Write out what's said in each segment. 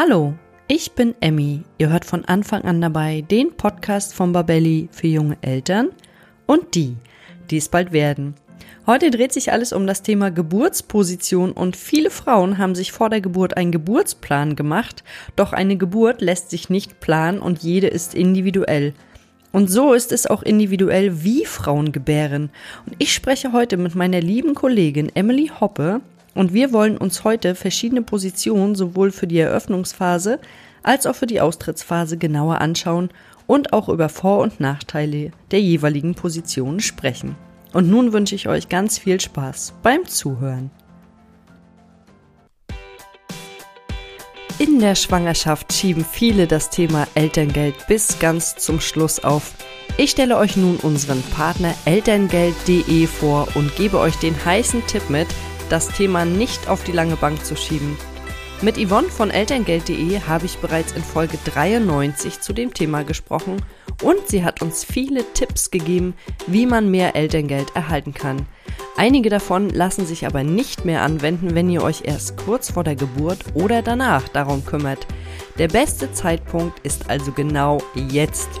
Hallo, ich bin Emmy. Ihr hört von Anfang an dabei den Podcast von Babelli für junge Eltern und die, die es bald werden. Heute dreht sich alles um das Thema Geburtsposition und viele Frauen haben sich vor der Geburt einen Geburtsplan gemacht, doch eine Geburt lässt sich nicht planen und jede ist individuell. Und so ist es auch individuell, wie Frauen gebären. Und ich spreche heute mit meiner lieben Kollegin Emily Hoppe und wir wollen uns heute verschiedene Positionen sowohl für die Eröffnungsphase als auch für die Austrittsphase genauer anschauen und auch über Vor- und Nachteile der jeweiligen Positionen sprechen. Und nun wünsche ich euch ganz viel Spaß beim Zuhören. In der Schwangerschaft schieben viele das Thema Elterngeld bis ganz zum Schluss auf. Ich stelle euch nun unseren Partner elterngeld.de vor und gebe euch den heißen Tipp mit, das Thema nicht auf die lange Bank zu schieben. Mit Yvonne von Elterngeld.de habe ich bereits in Folge 93 zu dem Thema gesprochen und sie hat uns viele Tipps gegeben, wie man mehr Elterngeld erhalten kann. Einige davon lassen sich aber nicht mehr anwenden, wenn ihr euch erst kurz vor der Geburt oder danach darum kümmert. Der beste Zeitpunkt ist also genau jetzt.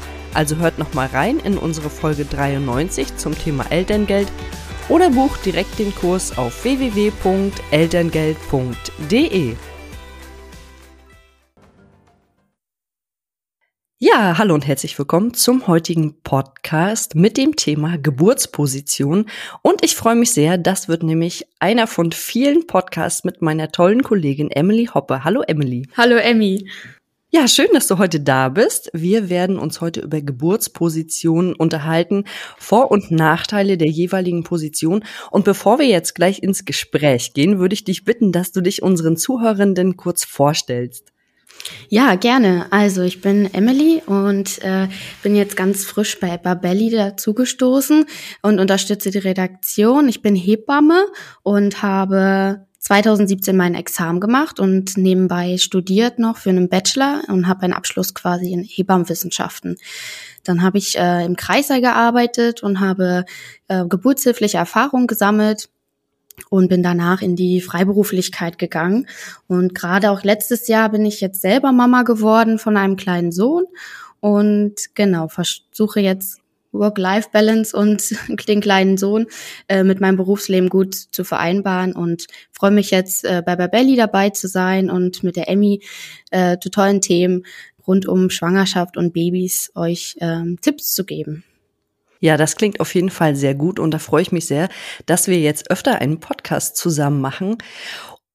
Also hört nochmal rein in unsere Folge 93 zum Thema Elterngeld oder bucht direkt den Kurs auf www.elterngeld.de. Ja, hallo und herzlich willkommen zum heutigen Podcast mit dem Thema Geburtsposition. Und ich freue mich sehr, das wird nämlich einer von vielen Podcasts mit meiner tollen Kollegin Emily Hoppe. Hallo Emily. Hallo Emmy. Ja, schön, dass du heute da bist. Wir werden uns heute über Geburtspositionen unterhalten, Vor- und Nachteile der jeweiligen Position. Und bevor wir jetzt gleich ins Gespräch gehen, würde ich dich bitten, dass du dich unseren Zuhörenden kurz vorstellst. Ja, gerne. Also ich bin Emily und äh, bin jetzt ganz frisch bei Babelli dazugestoßen und unterstütze die Redaktion. Ich bin Hebamme und habe 2017 mein Examen gemacht und nebenbei studiert noch für einen Bachelor und habe einen Abschluss quasi in Hebammenwissenschaften. Dann habe ich äh, im Kreißsaal gearbeitet und habe äh, geburtshilfliche Erfahrungen gesammelt und bin danach in die Freiberuflichkeit gegangen. Und gerade auch letztes Jahr bin ich jetzt selber Mama geworden von einem kleinen Sohn und genau versuche jetzt Work-Life-Balance und den kleinen Sohn äh, mit meinem Berufsleben gut zu vereinbaren und freue mich jetzt äh, bei Babelli dabei zu sein und mit der Emmy äh, zu tollen Themen rund um Schwangerschaft und Babys euch ähm, Tipps zu geben. Ja, das klingt auf jeden Fall sehr gut und da freue ich mich sehr, dass wir jetzt öfter einen Podcast zusammen machen.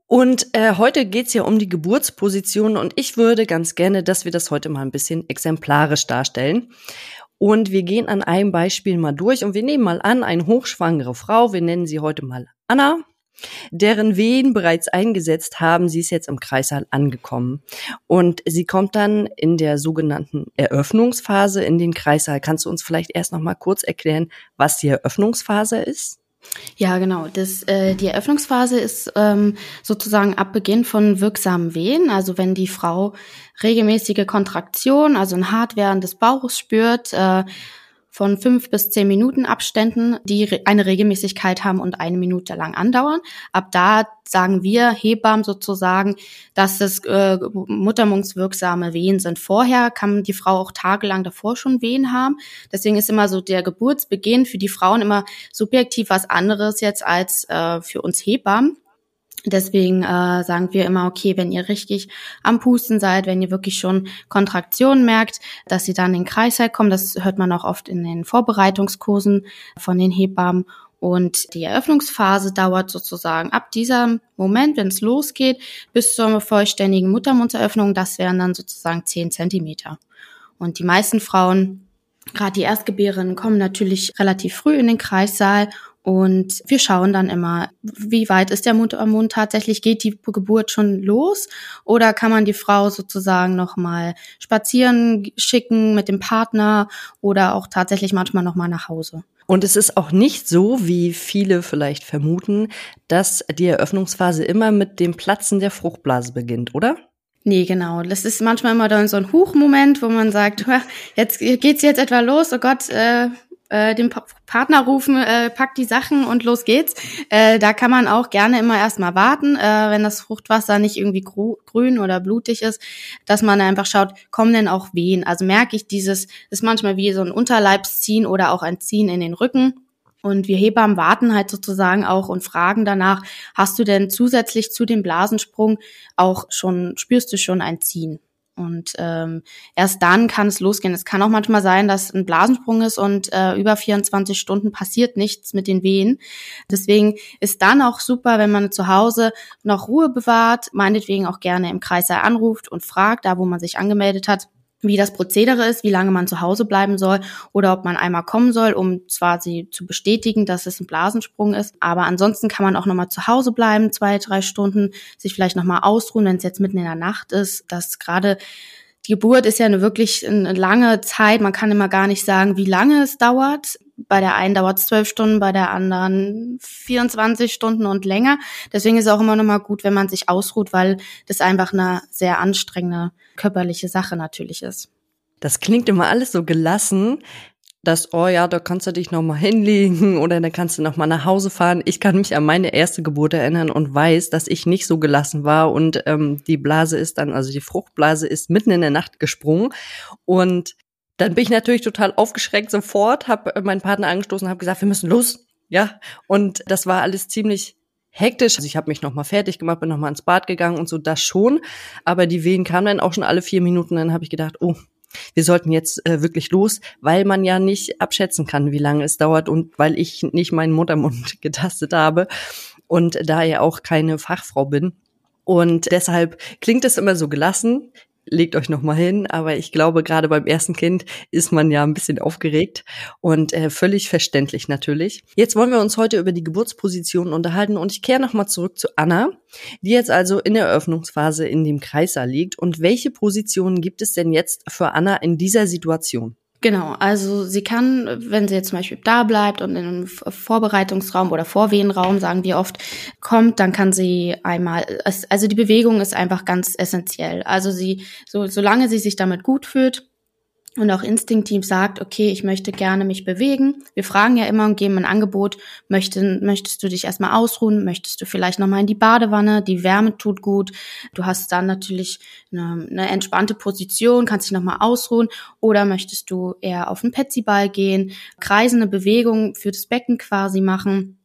Und äh, heute geht's ja um die Geburtsposition und ich würde ganz gerne, dass wir das heute mal ein bisschen exemplarisch darstellen. Und wir gehen an einem Beispiel mal durch und wir nehmen mal an, eine hochschwangere Frau, wir nennen sie heute mal Anna, deren Wehen bereits eingesetzt haben. Sie ist jetzt im Kreissaal angekommen. Und sie kommt dann in der sogenannten Eröffnungsphase in den Kreissaal. Kannst du uns vielleicht erst noch mal kurz erklären, was die Eröffnungsphase ist? Ja, genau. Das, äh, die Eröffnungsphase ist ähm, sozusagen ab Beginn von wirksamen Wehen. Also wenn die Frau regelmäßige Kontraktion, also ein Hartwerden des Bauches spürt, äh, von fünf bis zehn Minuten Abständen, die eine Regelmäßigkeit haben und eine Minute lang andauern. Ab da sagen wir Hebammen sozusagen, dass es äh, muttermundswirksame Wehen sind. Vorher kann die Frau auch tagelang davor schon Wehen haben. Deswegen ist immer so der Geburtsbeginn für die Frauen immer subjektiv was anderes jetzt als äh, für uns Hebammen. Deswegen äh, sagen wir immer, okay, wenn ihr richtig am Pusten seid, wenn ihr wirklich schon Kontraktionen merkt, dass ihr dann in den Kreißsaal kommt. Das hört man auch oft in den Vorbereitungskursen von den Hebammen. Und die Eröffnungsphase dauert sozusagen ab diesem Moment, wenn es losgeht, bis zur vollständigen Muttermundseröffnung. Das wären dann sozusagen zehn Zentimeter. Und die meisten Frauen, gerade die Erstgebärenden, kommen natürlich relativ früh in den Kreissaal Und wir schauen dann immer, wie weit ist der Mund am Mund tatsächlich? Geht die Geburt schon los? Oder kann man die Frau sozusagen nochmal spazieren schicken mit dem Partner oder auch tatsächlich manchmal nochmal nach Hause? Und es ist auch nicht so, wie viele vielleicht vermuten, dass die Eröffnungsphase immer mit dem Platzen der Fruchtblase beginnt, oder? Nee, genau. Das ist manchmal immer dann so ein Huchmoment, wo man sagt, jetzt geht's jetzt etwa los, oh Gott, äh, äh, den pa Partner rufen, äh, packt die Sachen und los geht's. Äh, da kann man auch gerne immer erstmal warten, äh, wenn das Fruchtwasser nicht irgendwie grün oder blutig ist, dass man einfach schaut, kommen denn auch Wehen? Also merke ich dieses, ist manchmal wie so ein Unterleibsziehen oder auch ein Ziehen in den Rücken. Und wir Hebammen warten halt sozusagen auch und fragen danach, hast du denn zusätzlich zu dem Blasensprung auch schon, spürst du schon ein Ziehen? Und ähm, erst dann kann es losgehen. Es kann auch manchmal sein, dass ein Blasensprung ist und äh, über 24 Stunden passiert nichts mit den Wehen. Deswegen ist dann auch super, wenn man zu Hause noch Ruhe bewahrt, meinetwegen auch gerne im Kreißsaal anruft und fragt, da wo man sich angemeldet hat, wie das Prozedere ist, wie lange man zu Hause bleiben soll oder ob man einmal kommen soll, um zwar sie zu bestätigen, dass es ein Blasensprung ist, aber ansonsten kann man auch nochmal zu Hause bleiben, zwei, drei Stunden, sich vielleicht nochmal ausruhen, wenn es jetzt mitten in der Nacht ist, dass gerade die Geburt ist ja eine wirklich eine lange Zeit. Man kann immer gar nicht sagen, wie lange es dauert. Bei der einen dauert es zwölf Stunden, bei der anderen 24 Stunden und länger. Deswegen ist es auch immer noch mal gut, wenn man sich ausruht, weil das einfach eine sehr anstrengende körperliche Sache natürlich ist. Das klingt immer alles so gelassen dass, oh ja, da kannst du dich nochmal hinlegen oder dann kannst du nochmal nach Hause fahren. Ich kann mich an meine erste Geburt erinnern und weiß, dass ich nicht so gelassen war und ähm, die Blase ist dann, also die Fruchtblase ist mitten in der Nacht gesprungen und dann bin ich natürlich total aufgeschreckt sofort, habe meinen Partner angestoßen, habe gesagt, wir müssen los, ja. Und das war alles ziemlich hektisch. Also ich habe mich nochmal fertig gemacht, bin nochmal ins Bad gegangen und so, das schon. Aber die Wehen kamen dann auch schon alle vier Minuten. Dann habe ich gedacht, oh, wir sollten jetzt äh, wirklich los, weil man ja nicht abschätzen kann, wie lange es dauert und weil ich nicht meinen Muttermund getastet habe und da ja auch keine Fachfrau bin. Und deshalb klingt es immer so gelassen legt euch noch mal hin. Aber ich glaube, gerade beim ersten Kind ist man ja ein bisschen aufgeregt und äh, völlig verständlich natürlich. Jetzt wollen wir uns heute über die Geburtsposition unterhalten und ich kehre noch mal zurück zu Anna, die jetzt also in der Eröffnungsphase in dem Kreißsaal liegt. Und welche Positionen gibt es denn jetzt für Anna in dieser Situation? Genau, also sie kann, wenn sie jetzt zum Beispiel da bleibt und in einem Vorbereitungsraum oder Vorwehenraum, sagen wir oft, kommt, dann kann sie einmal, also die Bewegung ist einfach ganz essentiell. Also sie, so, solange sie sich damit gut fühlt, und auch instinktiv sagt, okay, ich möchte gerne mich bewegen. Wir fragen ja immer und geben ein Angebot, möchte, möchtest du dich erstmal ausruhen, möchtest du vielleicht nochmal in die Badewanne, die Wärme tut gut, du hast dann natürlich eine, eine entspannte Position, kannst dich nochmal ausruhen. Oder möchtest du eher auf den Petsyball gehen, kreisende Bewegung für das Becken quasi machen.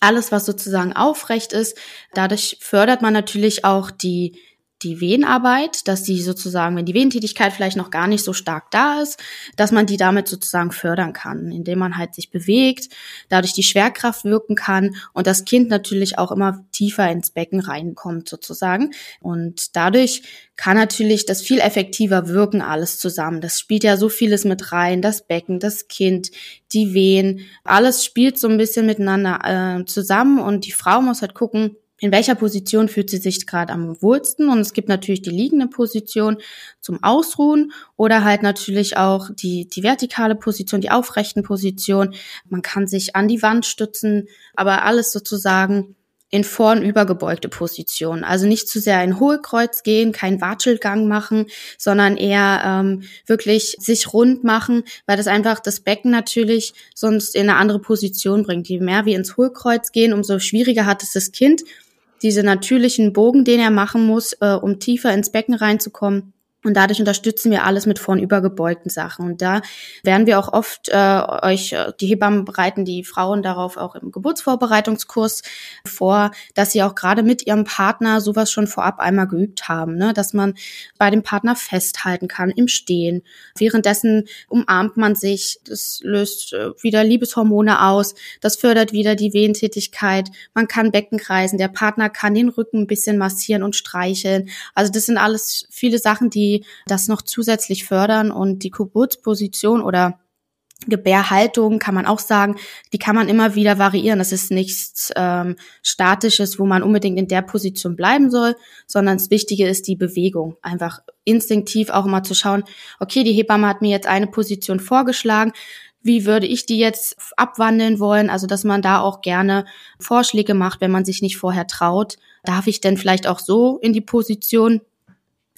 Alles, was sozusagen aufrecht ist, dadurch fördert man natürlich auch die die Wehenarbeit, dass die sozusagen, wenn die Wehentätigkeit vielleicht noch gar nicht so stark da ist, dass man die damit sozusagen fördern kann, indem man halt sich bewegt, dadurch die Schwerkraft wirken kann und das Kind natürlich auch immer tiefer ins Becken reinkommt sozusagen. Und dadurch kann natürlich das viel effektiver wirken, alles zusammen. Das spielt ja so vieles mit rein, das Becken, das Kind, die Wehen, alles spielt so ein bisschen miteinander äh, zusammen und die Frau muss halt gucken, in welcher Position fühlt sie sich gerade am wohlsten. Und es gibt natürlich die liegende Position zum Ausruhen oder halt natürlich auch die, die vertikale Position, die aufrechten Position. Man kann sich an die Wand stützen, aber alles sozusagen in vorn übergebeugte Position. Also nicht zu sehr ein Hohlkreuz gehen, kein Watschelgang machen, sondern eher ähm, wirklich sich rund machen, weil das einfach das Becken natürlich sonst in eine andere Position bringt. Je mehr wir ins Hohlkreuz gehen, umso schwieriger hat es das Kind diese natürlichen Bogen, den er machen muss, äh, um tiefer ins Becken reinzukommen. Und dadurch unterstützen wir alles mit vornübergebeugten Sachen. Und da werden wir auch oft äh, euch, äh, die Hebammen bereiten die Frauen darauf auch im Geburtsvorbereitungskurs vor, dass sie auch gerade mit ihrem Partner sowas schon vorab einmal geübt haben, ne? dass man bei dem Partner festhalten kann im Stehen. Währenddessen umarmt man sich, das löst äh, wieder Liebeshormone aus, das fördert wieder die Wehentätigkeit, man kann Becken kreisen, der Partner kann den Rücken ein bisschen massieren und streicheln. Also das sind alles viele Sachen, die das noch zusätzlich fördern und die Geburtsposition oder Gebärhaltung kann man auch sagen, die kann man immer wieder variieren. Das ist nichts ähm, Statisches, wo man unbedingt in der Position bleiben soll, sondern das Wichtige ist die Bewegung. Einfach instinktiv auch immer zu schauen, okay, die Hebamme hat mir jetzt eine Position vorgeschlagen, wie würde ich die jetzt abwandeln wollen? Also, dass man da auch gerne Vorschläge macht, wenn man sich nicht vorher traut. Darf ich denn vielleicht auch so in die Position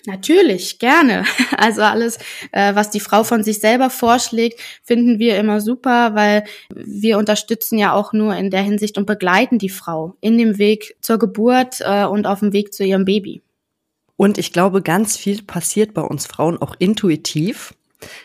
Natürlich, gerne. Also alles, äh, was die Frau von sich selber vorschlägt, finden wir immer super, weil wir unterstützen ja auch nur in der Hinsicht und begleiten die Frau in dem Weg zur Geburt äh, und auf dem Weg zu ihrem Baby. Und ich glaube, ganz viel passiert bei uns Frauen auch intuitiv.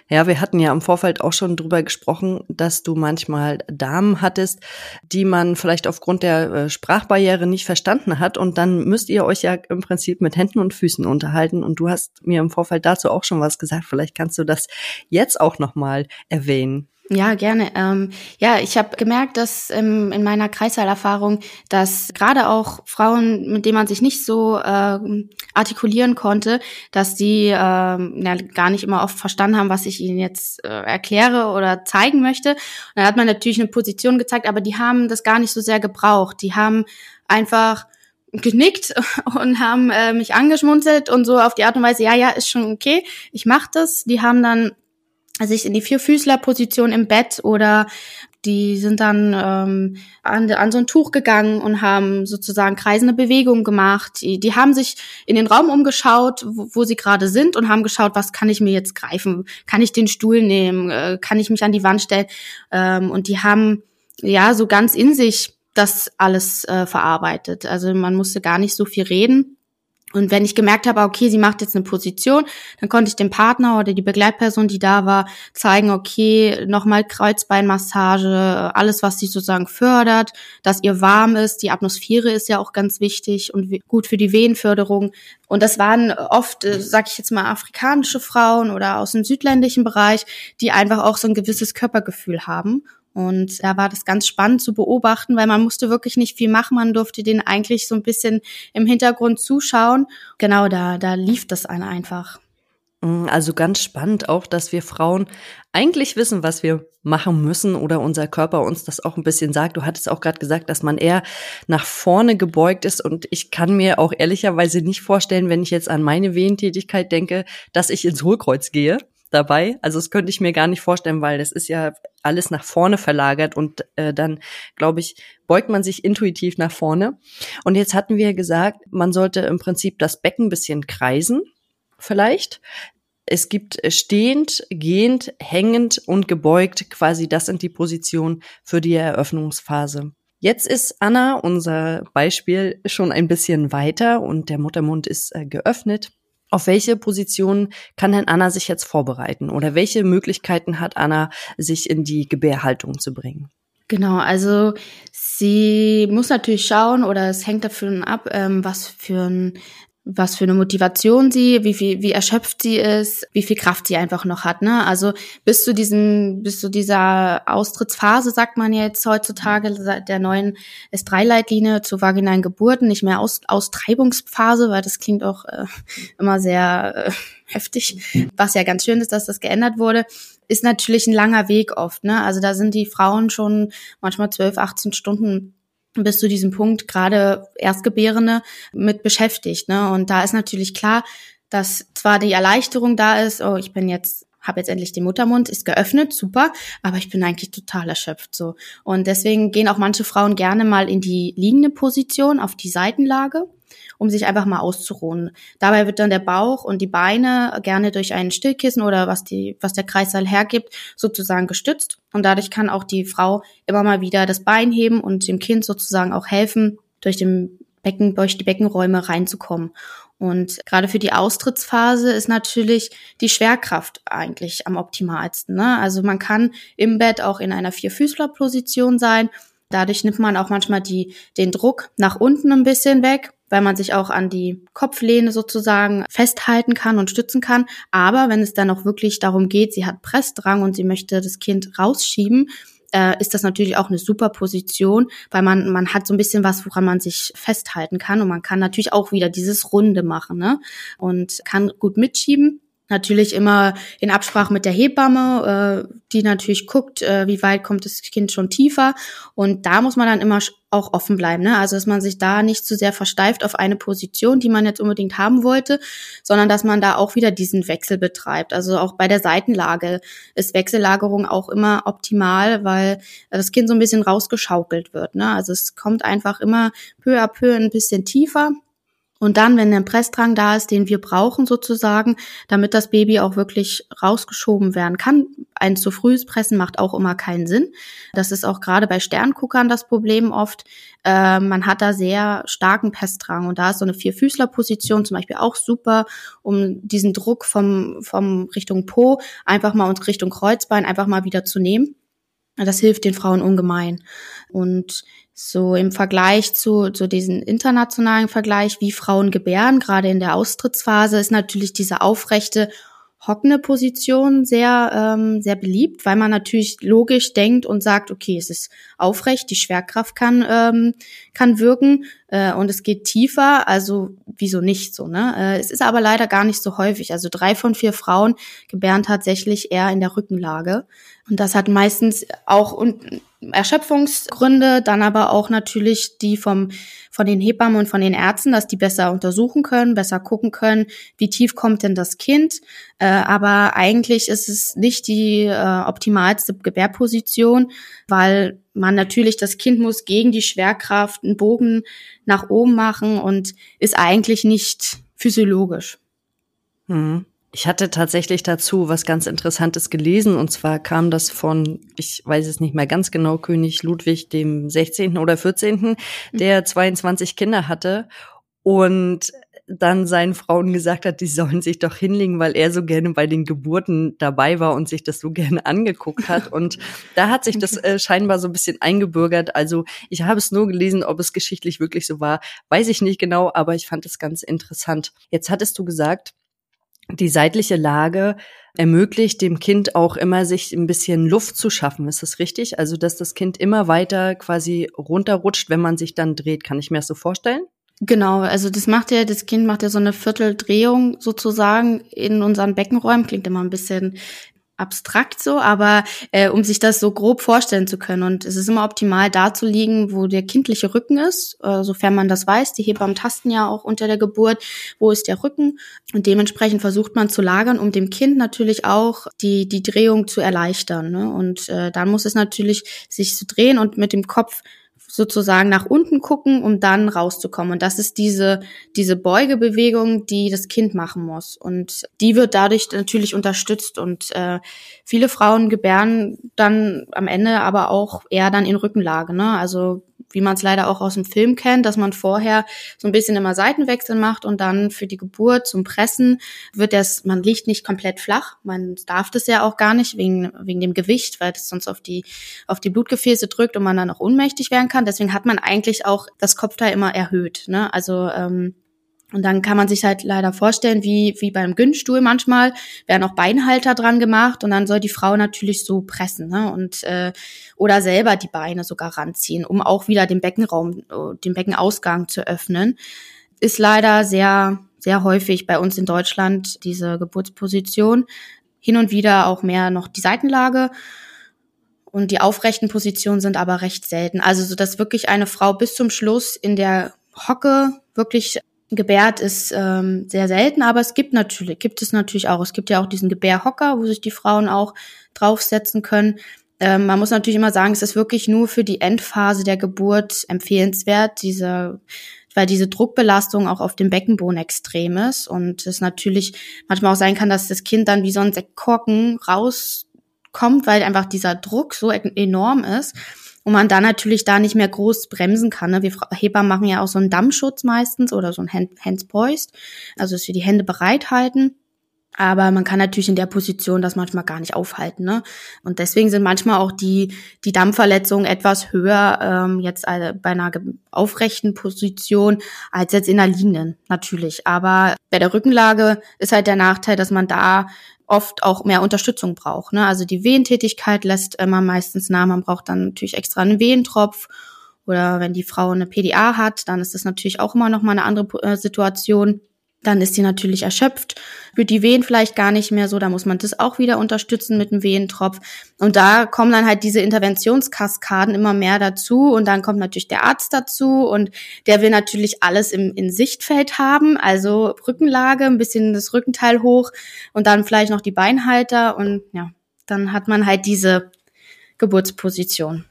Ja, wir hatten ja im Vorfeld auch schon drüber gesprochen, dass du manchmal Damen hattest, die man vielleicht aufgrund der äh, Sprachbarriere nicht verstanden hat und dann müsst ihr euch ja im Prinzip mit Händen und Füßen unterhalten und du hast mir im Vorfeld dazu auch schon was gesagt. Vielleicht kannst du das jetzt auch noch mal erwähnen. Ja, gerne. Ähm, ja, ich habe gemerkt, dass ähm, in meiner Kreissaalerfahrung, dass gerade auch Frauen, mit denen man sich nicht so äh, artikulieren konnte, dass die äh, ja, gar nicht immer oft verstanden haben, was ich ihnen jetzt äh, erkläre oder zeigen möchte. Und dann hat man natürlich eine Position gezeigt, aber die haben das gar nicht so sehr gebraucht. Die haben einfach genickt und haben äh, mich angeschmunzelt und so auf die Art und Weise, ja, ja, ist schon okay, ich mach das. Die haben dann sich in die Vierfüßlerposition im Bett oder die sind dann ähm, an, an so ein Tuch gegangen und haben sozusagen kreisende Bewegungen gemacht. Die, die haben sich in den Raum umgeschaut, wo, wo sie gerade sind und haben geschaut, was kann ich mir jetzt greifen? Kann ich den Stuhl nehmen? Äh, kann ich mich an die Wand stellen? Ähm, und die haben ja so ganz in sich das alles äh, verarbeitet. Also man musste gar nicht so viel reden. Und wenn ich gemerkt habe, okay, sie macht jetzt eine Position, dann konnte ich dem Partner oder die Begleitperson, die da war, zeigen, okay, nochmal Kreuzbeinmassage, alles, was sie sozusagen fördert, dass ihr warm ist. Die Atmosphäre ist ja auch ganz wichtig und gut für die Wehenförderung. Und das waren oft, äh, sag ich jetzt mal, afrikanische Frauen oder aus dem südländischen Bereich, die einfach auch so ein gewisses Körpergefühl haben und da war das ganz spannend zu beobachten, weil man musste wirklich nicht viel machen. Man durfte den eigentlich so ein bisschen im Hintergrund zuschauen. Genau, da, da lief das einen einfach. Mm, also ganz spannend auch, dass wir Frauen eigentlich wissen, was wir machen müssen oder unser Körper uns das auch ein bisschen sagt. Du hattest auch gerade gesagt, dass man eher nach vorne gebeugt ist und ich kann mir auch ehrlicherweise nicht vorstellen, wenn ich jetzt an meine Wehentätigkeit denke, dass ich ins Hohlkreuz gehe dabei. Also das könnte ich mir gar nicht vorstellen, weil das ist ja alles nach vorne verlagert und äh, dann, glaube ich, beugt man sich intuitiv nach vorne. Und jetzt hatten wir gesagt, man sollte im Prinzip das Becken bisschen kreisen, vielleicht. Es gibt stehend, gehend, hängend und gebeugt. Quasi das sind die Positionen für die Eröffnungsphase. Jetzt ist Anna, unser Beispiel, schon ein bisschen weiter und der Muttermund ist äh, geöffnet. Auf welche Position kann denn Anna sich jetzt vorbereiten oder welche Möglichkeiten hat Anna, sich in die Gebärhaltung zu bringen? Genau, also sie muss natürlich schauen oder es hängt davon ab, ähm, was für ein was für eine Motivation sie, wie viel, wie erschöpft sie ist, wie viel Kraft sie einfach noch hat. Ne? Also bis zu diesem, bis zu dieser Austrittsphase, sagt man jetzt heutzutage, der neuen S3-Leitlinie zu vaginalen Geburten, nicht mehr Aus, Austreibungsphase, weil das klingt auch äh, immer sehr äh, heftig, was ja ganz schön ist, dass das geändert wurde, ist natürlich ein langer Weg oft. Ne? Also da sind die Frauen schon manchmal 12, 18 Stunden bis zu diesem Punkt gerade Erstgebärende mit beschäftigt. Ne? Und da ist natürlich klar, dass zwar die Erleichterung da ist, oh, ich bin jetzt habe jetzt endlich den Muttermund, ist geöffnet, super, aber ich bin eigentlich total erschöpft so. Und deswegen gehen auch manche Frauen gerne mal in die liegende Position auf die Seitenlage um sich einfach mal auszuruhen. Dabei wird dann der Bauch und die Beine gerne durch ein Stillkissen oder was die, was der Kreissaal hergibt, sozusagen gestützt. Und dadurch kann auch die Frau immer mal wieder das Bein heben und dem Kind sozusagen auch helfen, durch den Becken, durch die Beckenräume reinzukommen. Und gerade für die Austrittsphase ist natürlich die Schwerkraft eigentlich am optimalsten. Ne? Also man kann im Bett auch in einer Vierfüßlerposition sein. Dadurch nimmt man auch manchmal die, den Druck nach unten ein bisschen weg weil man sich auch an die Kopflehne sozusagen festhalten kann und stützen kann. Aber wenn es dann auch wirklich darum geht, sie hat Pressdrang und sie möchte das Kind rausschieben, äh, ist das natürlich auch eine super Position, weil man, man hat so ein bisschen was, woran man sich festhalten kann und man kann natürlich auch wieder dieses Runde machen ne? und kann gut mitschieben. Natürlich immer in Absprache mit der Hebamme, äh, die natürlich guckt, äh, wie weit kommt das Kind schon tiefer. Und da muss man dann immer auch offen bleiben. Ne? Also dass man sich da nicht zu sehr versteift auf eine Position, die man jetzt unbedingt haben wollte, sondern dass man da auch wieder diesen Wechsel betreibt. Also auch bei der Seitenlage ist Wechsellagerung auch immer optimal, weil das Kind so ein bisschen rausgeschaukelt wird. Ne? Also es kommt einfach immer peu à peu ein bisschen tiefer und dann, wenn der Pressdrang da ist, den wir brauchen sozusagen, damit das Baby auch wirklich rausgeschoben werden kann. Ein zu frühes Pressen macht auch immer keinen Sinn. Das ist auch gerade bei Sternguckern das Problem oft. Äh, man hat da sehr starken Pressdrang und da ist so eine Vierfüßlerposition zum Beispiel auch super, um diesen Druck vom, vom Richtung Po einfach mal und Richtung Kreuzbein einfach mal wieder zu nehmen. Das hilft den Frauen ungemein. Und so im Vergleich zu, zu diesem internationalen Vergleich, wie Frauen gebären, gerade in der Austrittsphase, ist natürlich diese aufrechte hockende Position sehr, ähm, sehr beliebt, weil man natürlich logisch denkt und sagt, okay, es ist aufrecht, die Schwerkraft kann, ähm, kann wirken äh, und es geht tiefer, also wieso nicht so, ne? Äh, es ist aber leider gar nicht so häufig. Also drei von vier Frauen gebären tatsächlich eher in der Rückenlage. Und das hat meistens auch Erschöpfungsgründe, dann aber auch natürlich die vom, von den Hebammen und von den Ärzten, dass die besser untersuchen können, besser gucken können, wie tief kommt denn das Kind. Äh, aber eigentlich ist es nicht die äh, optimalste Gebärposition, weil man natürlich, das Kind muss gegen die Schwerkraft einen Bogen nach oben machen und ist eigentlich nicht physiologisch. Mhm. Ich hatte tatsächlich dazu was ganz Interessantes gelesen und zwar kam das von, ich weiß es nicht mehr ganz genau, König Ludwig dem 16. oder 14., mhm. der 22 Kinder hatte und dann seinen Frauen gesagt hat, die sollen sich doch hinlegen, weil er so gerne bei den Geburten dabei war und sich das so gerne angeguckt hat. Und da hat sich das äh, scheinbar so ein bisschen eingebürgert. Also ich habe es nur gelesen, ob es geschichtlich wirklich so war, weiß ich nicht genau, aber ich fand es ganz interessant. Jetzt hattest du gesagt, die seitliche Lage ermöglicht dem Kind auch immer, sich ein bisschen Luft zu schaffen. Ist das richtig? Also, dass das Kind immer weiter quasi runterrutscht, wenn man sich dann dreht. Kann ich mir das so vorstellen? Genau, also das macht ja, das Kind macht ja so eine Vierteldrehung sozusagen in unseren Beckenräumen. Klingt immer ein bisschen abstrakt so, aber äh, um sich das so grob vorstellen zu können. Und es ist immer optimal, da zu liegen, wo der kindliche Rücken ist, äh, sofern man das weiß. Die Hebammen tasten ja auch unter der Geburt, wo ist der Rücken. Und dementsprechend versucht man zu lagern, um dem Kind natürlich auch die, die Drehung zu erleichtern. Ne? Und äh, dann muss es natürlich sich zu drehen und mit dem Kopf sozusagen nach unten gucken, um dann rauszukommen. Und das ist diese, diese Beugebewegung, die das Kind machen muss. Und die wird dadurch natürlich unterstützt. Und äh, viele Frauen gebären dann am Ende aber auch eher dann in Rückenlage. Ne? Also wie man es leider auch aus dem Film kennt, dass man vorher so ein bisschen immer Seitenwechsel macht und dann für die Geburt zum Pressen wird das, man liegt nicht komplett flach. Man darf das ja auch gar nicht wegen, wegen dem Gewicht, weil das sonst auf die, auf die Blutgefäße drückt und man dann auch ohnmächtig werden kann. Deswegen hat man eigentlich auch das Kopfteil immer erhöht. Ne? Also ähm, und dann kann man sich halt leider vorstellen, wie, wie beim Günststuhl manchmal werden auch Beinhalter dran gemacht und dann soll die Frau natürlich so pressen ne? und äh, oder selber die Beine sogar ranziehen, um auch wieder den Beckenraum, den Beckenausgang zu öffnen. Ist leider sehr, sehr häufig bei uns in Deutschland diese Geburtsposition. Hin und wieder auch mehr noch die Seitenlage. Und die aufrechten Positionen sind aber recht selten. Also, so dass wirklich eine Frau bis zum Schluss in der Hocke wirklich gebärt ist ähm, sehr selten, aber es gibt natürlich, gibt es natürlich auch. Es gibt ja auch diesen Gebärhocker, wo sich die Frauen auch draufsetzen können. Ähm, man muss natürlich immer sagen, es ist wirklich nur für die Endphase der Geburt empfehlenswert, diese, weil diese Druckbelastung auch auf dem Beckenboden extrem ist und es natürlich manchmal auch sein kann, dass das Kind dann wie so ein Sektkorken rauskommt, weil einfach dieser Druck so enorm ist und man dann natürlich da nicht mehr groß bremsen kann. Ne? Wir Hebammen machen ja auch so einen Dammschutz meistens oder so ein Hand, Hands Poised, also dass wir die Hände bereithalten. Aber man kann natürlich in der Position das manchmal gar nicht aufhalten. Ne? Und deswegen sind manchmal auch die, die Dammverletzungen etwas höher ähm, jetzt bei einer aufrechten Position als jetzt in der liegenden, natürlich. Aber bei der Rückenlage ist halt der Nachteil, dass man da oft auch mehr Unterstützung braucht. Ne? Also die Wehentätigkeit lässt immer meistens nach. Man braucht dann natürlich extra einen Wehentropf. Oder wenn die Frau eine PDA hat, dann ist das natürlich auch immer noch mal eine andere äh, Situation. Dann ist die natürlich erschöpft, wird die Wehen vielleicht gar nicht mehr so, da muss man das auch wieder unterstützen mit dem Wehentropf. Und da kommen dann halt diese Interventionskaskaden immer mehr dazu und dann kommt natürlich der Arzt dazu und der will natürlich alles im in Sichtfeld haben, also Rückenlage, ein bisschen das Rückenteil hoch und dann vielleicht noch die Beinhalter und ja, dann hat man halt diese Geburtsposition.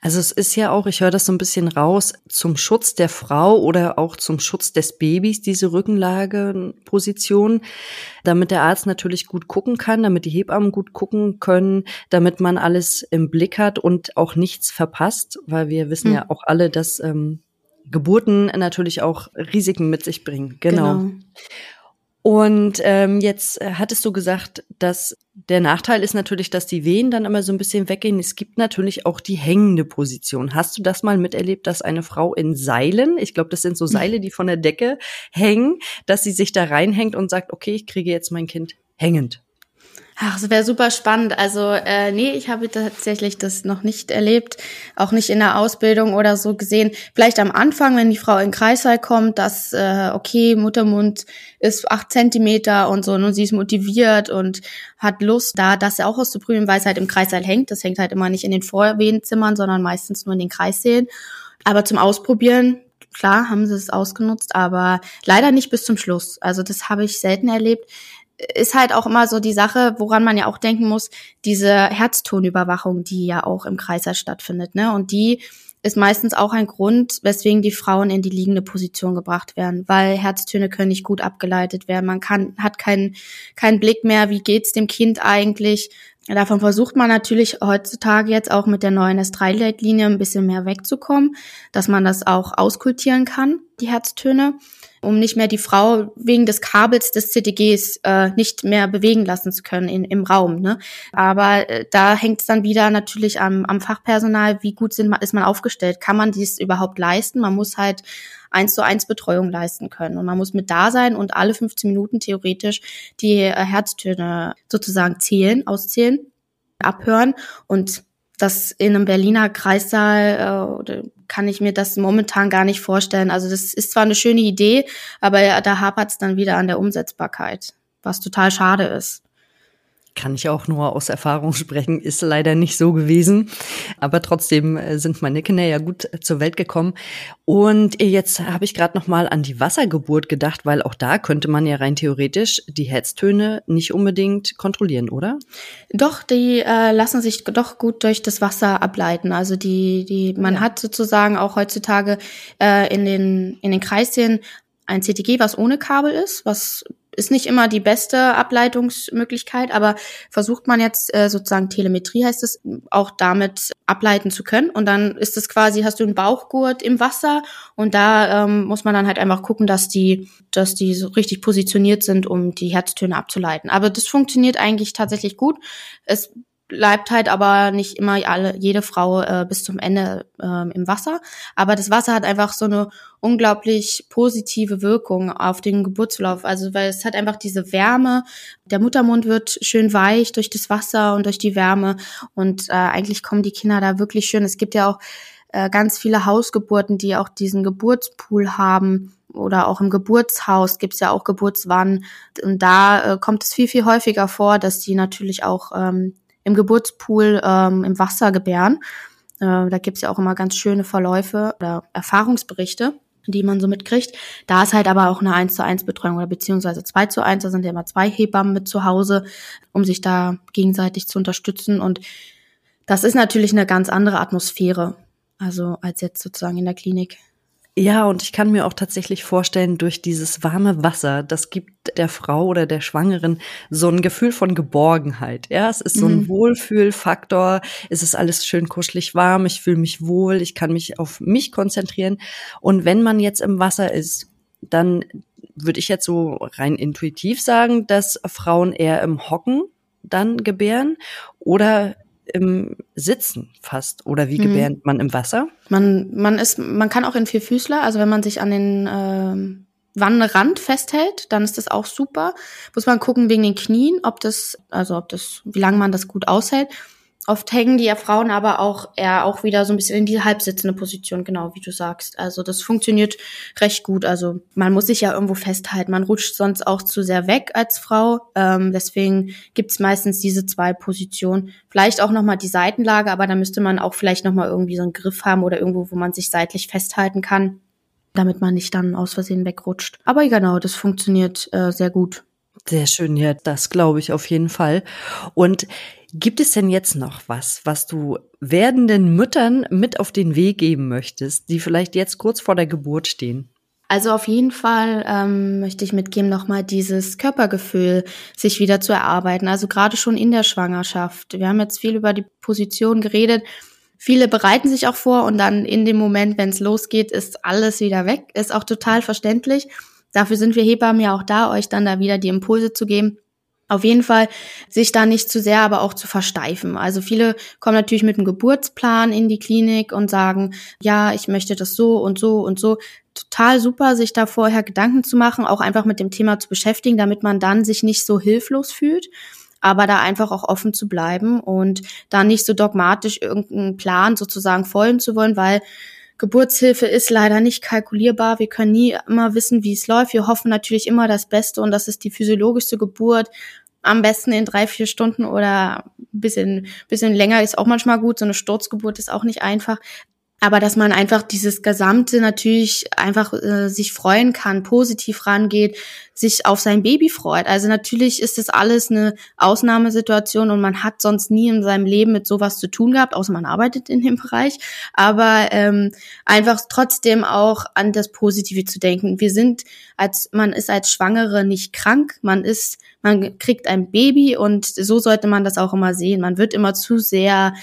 Also es ist ja auch, ich höre das so ein bisschen raus, zum Schutz der Frau oder auch zum Schutz des Babys, diese Rückenlageposition, damit der Arzt natürlich gut gucken kann, damit die Hebammen gut gucken können, damit man alles im Blick hat und auch nichts verpasst, weil wir wissen hm. ja auch alle, dass ähm, Geburten natürlich auch Risiken mit sich bringen. Genau. genau. Und ähm, jetzt äh, hattest du gesagt, dass der Nachteil ist natürlich, dass die Wehen dann immer so ein bisschen weggehen. Es gibt natürlich auch die hängende Position. Hast du das mal miterlebt, dass eine Frau in Seilen, ich glaube, das sind so Seile, die von der Decke hängen, dass sie sich da reinhängt und sagt, okay, ich kriege jetzt mein Kind hängend? Ach, das wäre super spannend. Also äh, nee, ich habe tatsächlich das noch nicht erlebt, auch nicht in der Ausbildung oder so gesehen. Vielleicht am Anfang, wenn die Frau in den Kreissaal kommt, dass äh, okay, Muttermund ist acht Zentimeter und so, und sie ist motiviert und hat Lust, da das auch auszuprobieren, weil es halt im Kreissaal hängt. Das hängt halt immer nicht in den Vorwehenzimmern, sondern meistens nur in den Kreissälen. Aber zum Ausprobieren klar haben sie es ausgenutzt, aber leider nicht bis zum Schluss. Also das habe ich selten erlebt ist halt auch immer so die Sache, woran man ja auch denken muss, diese Herztonüberwachung, die ja auch im Kreislauf stattfindet, ne? Und die ist meistens auch ein Grund, weswegen die Frauen in die liegende Position gebracht werden, weil Herztöne können nicht gut abgeleitet werden. Man kann, hat keinen, keinen Blick mehr, wie geht's dem Kind eigentlich. Davon versucht man natürlich heutzutage jetzt auch mit der neuen S3-Leitlinie ein bisschen mehr wegzukommen, dass man das auch auskultieren kann, die Herztöne um nicht mehr die Frau wegen des Kabels des CTGs äh, nicht mehr bewegen lassen zu können in, im Raum. Ne? Aber äh, da hängt es dann wieder natürlich am, am Fachpersonal, wie gut sind, ist man aufgestellt. Kann man dies überhaupt leisten? Man muss halt eins zu eins Betreuung leisten können. Und man muss mit da sein und alle 15 Minuten theoretisch die äh, Herztöne sozusagen zählen, auszählen, abhören und das in einem Berliner Kreissaal äh, kann ich mir das momentan gar nicht vorstellen. Also das ist zwar eine schöne Idee, aber da hapert es dann wieder an der Umsetzbarkeit, was total schade ist kann ich auch nur aus Erfahrung sprechen, ist leider nicht so gewesen. Aber trotzdem äh, sind meine Kinder ja gut zur Welt gekommen. Und jetzt habe ich gerade noch mal an die Wassergeburt gedacht, weil auch da könnte man ja rein theoretisch die Herztöne nicht unbedingt kontrollieren, oder? Doch, die äh, lassen sich doch gut durch das Wasser ableiten. Also die, die, man ja. hat sozusagen auch heutzutage äh, in den in den Kreischen ein CTG, was ohne Kabel ist, was ist nicht immer die beste Ableitungsmöglichkeit, aber versucht man jetzt äh, sozusagen Telemetrie heißt es, auch damit ableiten zu können. Und dann ist es quasi, hast du einen Bauchgurt im Wasser und da ähm, muss man dann halt einfach gucken, dass die, dass die so richtig positioniert sind, um die Herztöne abzuleiten. Aber das funktioniert eigentlich tatsächlich gut. Es bleibt halt aber nicht immer alle, jede Frau äh, bis zum Ende äh, im Wasser. Aber das Wasser hat einfach so eine unglaublich positive Wirkung auf den Geburtsverlauf. Also weil es hat einfach diese Wärme. Der Muttermund wird schön weich durch das Wasser und durch die Wärme. Und äh, eigentlich kommen die Kinder da wirklich schön. Es gibt ja auch äh, ganz viele Hausgeburten, die auch diesen Geburtspool haben oder auch im Geburtshaus gibt's ja auch Geburtswannen. Und da äh, kommt es viel, viel häufiger vor, dass die natürlich auch ähm, im Geburtspool ähm, im Wasser gebären. Äh, da gibt's ja auch immer ganz schöne Verläufe oder Erfahrungsberichte die man so mitkriegt. Da ist halt aber auch eine 1 zu 1 Betreuung oder beziehungsweise 2 zu 1, da sind ja immer zwei Hebammen mit zu Hause, um sich da gegenseitig zu unterstützen. Und das ist natürlich eine ganz andere Atmosphäre, also als jetzt sozusagen in der Klinik. Ja, und ich kann mir auch tatsächlich vorstellen, durch dieses warme Wasser, das gibt der Frau oder der Schwangeren so ein Gefühl von Geborgenheit. Ja, es ist so ein mhm. Wohlfühlfaktor. Es ist alles schön kuschelig warm. Ich fühle mich wohl. Ich kann mich auf mich konzentrieren. Und wenn man jetzt im Wasser ist, dann würde ich jetzt so rein intuitiv sagen, dass Frauen eher im Hocken dann gebären oder im Sitzen fast. Oder wie mhm. gebärt man im Wasser? Man, man ist, man kann auch in Vierfüßler, also wenn man sich an den äh, Wannenrand festhält, dann ist das auch super. Muss man gucken wegen den Knien, ob das, also ob das, wie lange man das gut aushält. Oft hängen die ja Frauen aber auch eher auch wieder so ein bisschen in die halbsitzende Position, genau wie du sagst. Also das funktioniert recht gut. Also man muss sich ja irgendwo festhalten. Man rutscht sonst auch zu sehr weg als Frau. Ähm, deswegen gibt's meistens diese zwei Positionen. Vielleicht auch nochmal die Seitenlage, aber da müsste man auch vielleicht nochmal irgendwie so einen Griff haben oder irgendwo, wo man sich seitlich festhalten kann, damit man nicht dann aus Versehen wegrutscht. Aber genau, das funktioniert äh, sehr gut. Sehr schön, ja, das glaube ich auf jeden Fall. Und gibt es denn jetzt noch was, was du werdenden Müttern mit auf den Weg geben möchtest, die vielleicht jetzt kurz vor der Geburt stehen? Also auf jeden Fall ähm, möchte ich mitgeben, nochmal dieses Körpergefühl sich wieder zu erarbeiten. Also gerade schon in der Schwangerschaft. Wir haben jetzt viel über die Position geredet. Viele bereiten sich auch vor und dann in dem Moment, wenn es losgeht, ist alles wieder weg. Ist auch total verständlich. Dafür sind wir Hebammen ja auch da, euch dann da wieder die Impulse zu geben. Auf jeden Fall sich da nicht zu sehr, aber auch zu versteifen. Also viele kommen natürlich mit einem Geburtsplan in die Klinik und sagen, ja, ich möchte das so und so und so. Total super, sich da vorher Gedanken zu machen, auch einfach mit dem Thema zu beschäftigen, damit man dann sich nicht so hilflos fühlt aber da einfach auch offen zu bleiben und da nicht so dogmatisch irgendeinen Plan sozusagen folgen zu wollen, weil Geburtshilfe ist leider nicht kalkulierbar. Wir können nie immer wissen, wie es läuft. Wir hoffen natürlich immer das Beste und das ist die physiologischste Geburt. Am besten in drei, vier Stunden oder ein bisschen, bisschen länger ist auch manchmal gut. So eine Sturzgeburt ist auch nicht einfach aber dass man einfach dieses Gesamte natürlich einfach äh, sich freuen kann, positiv rangeht, sich auf sein Baby freut. Also natürlich ist das alles eine Ausnahmesituation und man hat sonst nie in seinem Leben mit sowas zu tun gehabt, außer man arbeitet in dem Bereich. Aber ähm, einfach trotzdem auch an das Positive zu denken. Wir sind als man ist als Schwangere nicht krank, man ist man kriegt ein Baby und so sollte man das auch immer sehen. Man wird immer zu sehr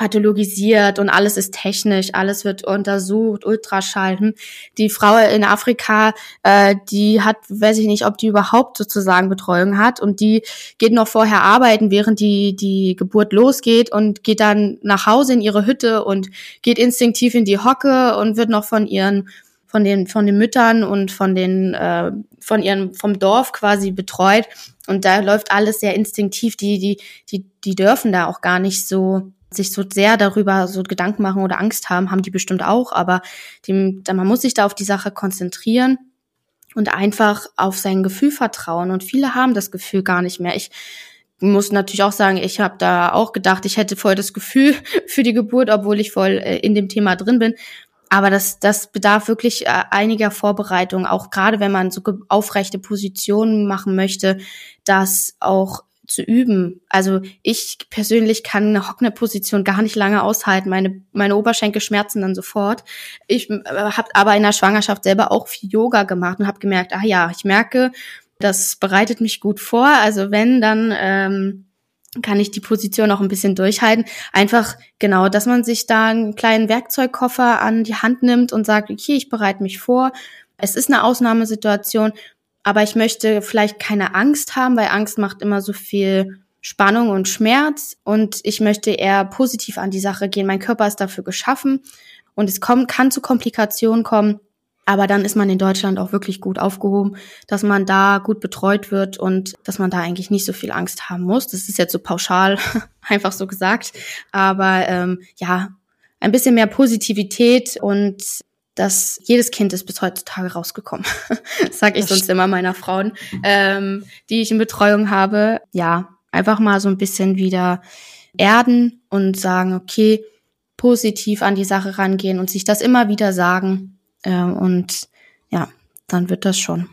pathologisiert und alles ist technisch, alles wird untersucht, Ultraschall. Hm. Die Frau in Afrika, äh, die hat, weiß ich nicht, ob die überhaupt sozusagen Betreuung hat und die geht noch vorher arbeiten, während die, die Geburt losgeht und geht dann nach Hause in ihre Hütte und geht instinktiv in die Hocke und wird noch von ihren von den von den Müttern und von den äh, von ihren vom Dorf quasi betreut und da läuft alles sehr instinktiv die die die die dürfen da auch gar nicht so sich so sehr darüber so Gedanken machen oder Angst haben, haben die bestimmt auch, aber die, man muss sich da auf die Sache konzentrieren und einfach auf sein Gefühl vertrauen. Und viele haben das Gefühl gar nicht mehr. Ich muss natürlich auch sagen, ich habe da auch gedacht, ich hätte voll das Gefühl für die Geburt, obwohl ich voll äh, in dem Thema drin bin. Aber das, das bedarf wirklich äh, einiger Vorbereitung, auch gerade wenn man so aufrechte Positionen machen möchte, dass auch zu üben. Also ich persönlich kann eine Hockner-Position gar nicht lange aushalten. Meine, meine Oberschenkel schmerzen dann sofort. Ich äh, habe aber in der Schwangerschaft selber auch viel Yoga gemacht und habe gemerkt, ah ja, ich merke, das bereitet mich gut vor. Also wenn, dann ähm, kann ich die Position auch ein bisschen durchhalten. Einfach genau, dass man sich da einen kleinen Werkzeugkoffer an die Hand nimmt und sagt, okay, ich bereite mich vor. Es ist eine Ausnahmesituation aber ich möchte vielleicht keine Angst haben, weil Angst macht immer so viel Spannung und Schmerz und ich möchte eher positiv an die Sache gehen. Mein Körper ist dafür geschaffen und es kommt, kann zu Komplikationen kommen. Aber dann ist man in Deutschland auch wirklich gut aufgehoben, dass man da gut betreut wird und dass man da eigentlich nicht so viel Angst haben muss. Das ist jetzt so pauschal einfach so gesagt. Aber ähm, ja, ein bisschen mehr Positivität und dass jedes Kind ist bis heutzutage rausgekommen. sag ich das sonst immer meiner Frauen, ähm, die ich in Betreuung habe. Ja, einfach mal so ein bisschen wieder erden und sagen, okay, positiv an die Sache rangehen und sich das immer wieder sagen. Äh, und ja, dann wird das schon.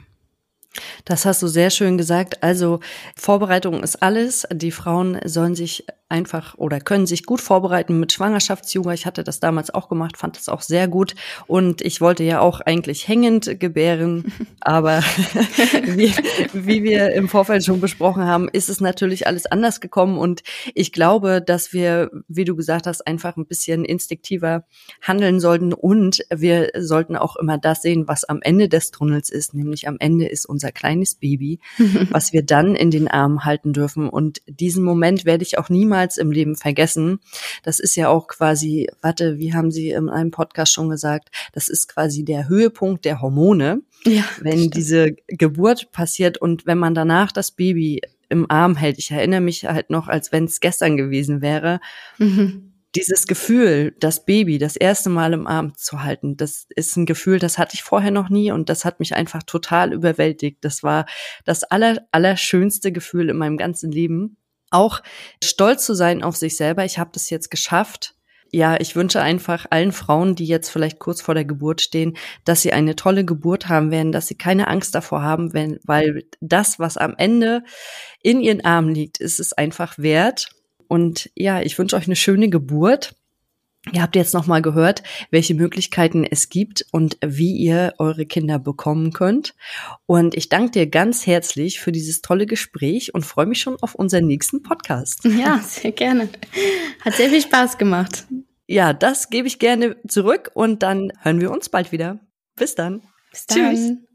Das hast du sehr schön gesagt. Also Vorbereitung ist alles. Die Frauen sollen sich einfach oder können sich gut vorbereiten mit Schwangerschaftsyoga. Ich hatte das damals auch gemacht, fand das auch sehr gut. Und ich wollte ja auch eigentlich hängend gebären. Aber wie, wie wir im Vorfeld schon besprochen haben, ist es natürlich alles anders gekommen. Und ich glaube, dass wir, wie du gesagt hast, einfach ein bisschen instinktiver handeln sollten. Und wir sollten auch immer das sehen, was am Ende des Tunnels ist. Nämlich am Ende ist unser kleines Baby, was wir dann in den Armen halten dürfen. Und diesen Moment werde ich auch niemals niemals im Leben vergessen. Das ist ja auch quasi, warte, wie haben Sie in einem Podcast schon gesagt, das ist quasi der Höhepunkt der Hormone. Ja, wenn diese Geburt passiert und wenn man danach das Baby im Arm hält. Ich erinnere mich halt noch, als wenn es gestern gewesen wäre. Mhm. Dieses Gefühl, das Baby das erste Mal im Arm zu halten, das ist ein Gefühl, das hatte ich vorher noch nie und das hat mich einfach total überwältigt. Das war das aller, allerschönste Gefühl in meinem ganzen Leben. Auch stolz zu sein auf sich selber. Ich habe das jetzt geschafft, ja, ich wünsche einfach allen Frauen, die jetzt vielleicht kurz vor der Geburt stehen, dass sie eine tolle Geburt haben werden, dass sie keine Angst davor haben, wenn, weil das, was am Ende in ihren Armen liegt, ist es einfach wert. Und ja, ich wünsche euch eine schöne Geburt. Ihr habt jetzt nochmal gehört, welche Möglichkeiten es gibt und wie ihr eure Kinder bekommen könnt. Und ich danke dir ganz herzlich für dieses tolle Gespräch und freue mich schon auf unseren nächsten Podcast. Ja, sehr gerne. Hat sehr viel Spaß gemacht. Ja, das gebe ich gerne zurück und dann hören wir uns bald wieder. Bis dann. Bis dann. Tschüss.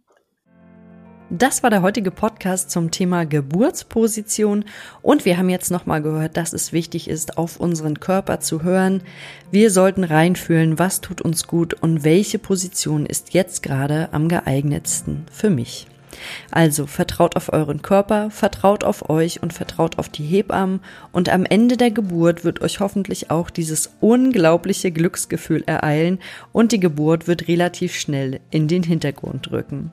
Das war der heutige Podcast zum Thema Geburtsposition und wir haben jetzt nochmal gehört, dass es wichtig ist, auf unseren Körper zu hören. Wir sollten reinfühlen, was tut uns gut und welche Position ist jetzt gerade am geeignetsten für mich. Also vertraut auf euren Körper, vertraut auf euch und vertraut auf die Hebammen und am Ende der Geburt wird euch hoffentlich auch dieses unglaubliche Glücksgefühl ereilen und die Geburt wird relativ schnell in den Hintergrund rücken.